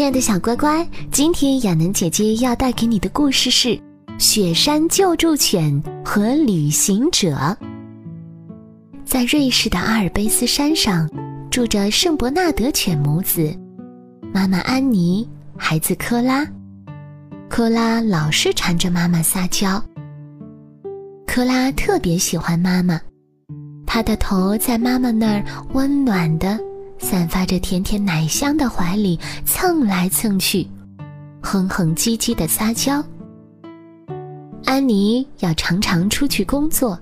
亲爱的小乖乖，今天亚楠姐姐要带给你的故事是《雪山救助犬和旅行者》。在瑞士的阿尔卑斯山上，住着圣伯纳德犬母子，妈妈安妮，孩子科拉。科拉老是缠着妈妈撒娇。科拉特别喜欢妈妈，她的头在妈妈那儿温暖的。散发着甜甜奶香的怀里蹭来蹭去，哼哼唧唧的撒娇。安妮要常常出去工作，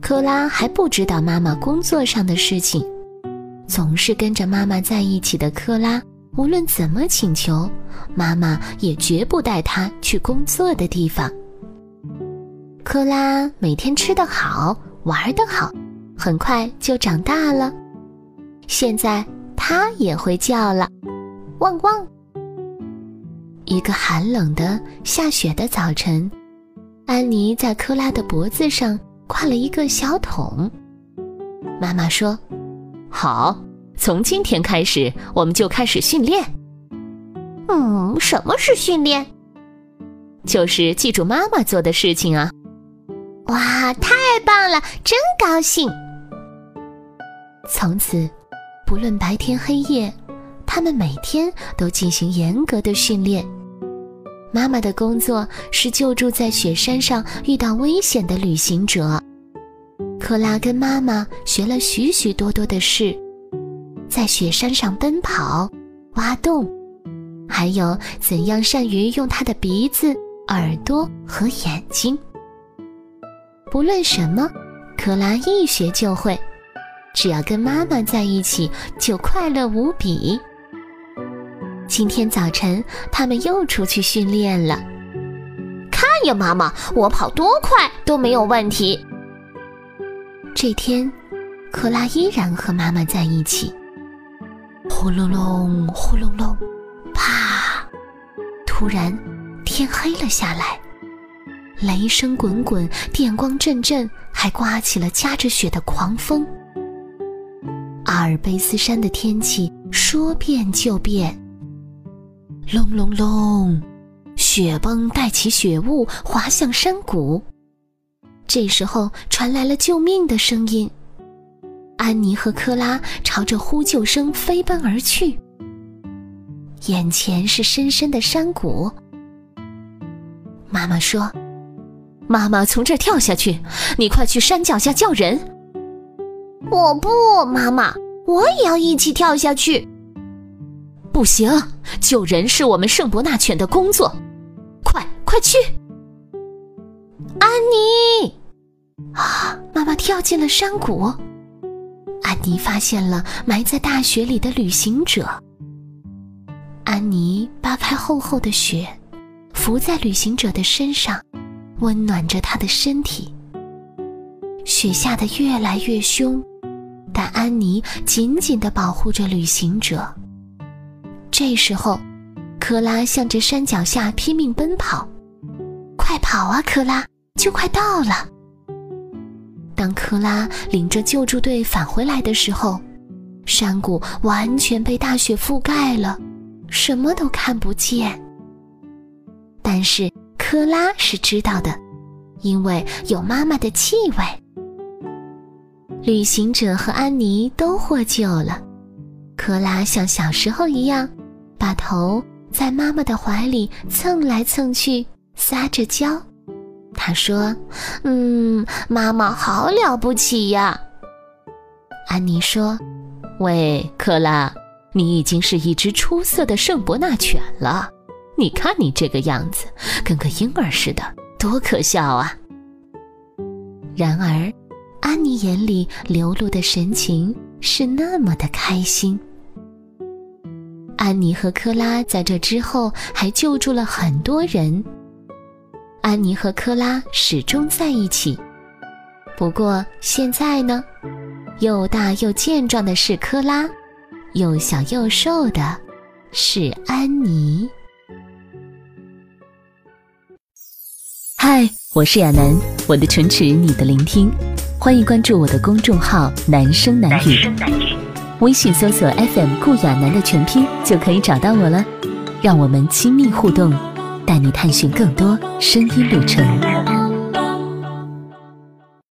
克拉还不知道妈妈工作上的事情。总是跟着妈妈在一起的克拉，无论怎么请求，妈妈也绝不带她去工作的地方。克拉每天吃得好，玩得好，很快就长大了。现在它也会叫了，汪汪！一个寒冷的下雪的早晨，安妮在克拉的脖子上挂了一个小桶。妈妈说：“好，从今天开始，我们就开始训练。”嗯，什么是训练？就是记住妈妈做的事情啊！哇，太棒了，真高兴！从此。不论白天黑夜，他们每天都进行严格的训练。妈妈的工作是救助在雪山上遇到危险的旅行者。克拉跟妈妈学了许许多多的事，在雪山上奔跑、挖洞，还有怎样善于用他的鼻子、耳朵和眼睛。不论什么，克拉一学就会。只要跟妈妈在一起，就快乐无比。今天早晨，他们又出去训练了。看呀，妈妈，我跑多快都没有问题。这天，克拉依然和妈妈在一起。呼隆隆，呼隆隆，啪！突然，天黑了下来，雷声滚滚，电光阵阵，还刮起了夹着雪的狂风。阿尔卑斯山的天气说变就变，隆隆隆，雪崩带起雪雾，滑向山谷。这时候传来了救命的声音，安妮和克拉朝着呼救声飞奔而去。眼前是深深的山谷。妈妈说：“妈妈从这儿跳下去，你快去山脚下叫人。”我不，妈妈，我也要一起跳下去。不行，救人是我们圣伯纳犬的工作。快，快去！安妮，啊！妈妈跳进了山谷。安妮发现了埋在大雪里的旅行者。安妮扒开厚厚的雪，伏在旅行者的身上，温暖着他的身体。雪下得越来越凶。但安妮紧紧地保护着旅行者。这时候，克拉向着山脚下拼命奔跑，快跑啊，克拉，就快到了。当克拉领着救助队返回来的时候，山谷完全被大雪覆盖了，什么都看不见。但是克拉是知道的，因为有妈妈的气味。旅行者和安妮都获救了，克拉像小时候一样，把头在妈妈的怀里蹭来蹭去，撒着娇。她说：“嗯，妈妈好了不起呀。”安妮说：“喂，克拉，你已经是一只出色的圣伯纳犬了。你看你这个样子，跟个婴儿似的，多可笑啊！”然而。安妮眼里流露的神情是那么的开心。安妮和克拉在这之后还救助了很多人。安妮和克拉始终在一起。不过现在呢，又大又健壮的是克拉，又小又瘦的是安妮。嗨，我是亚楠，我的唇齿，你的聆听，欢迎关注我的公众号“男声男语”，微信搜索 FM 顾亚楠的全拼就可以找到我了。让我们亲密互动，带你探寻更多声音旅程。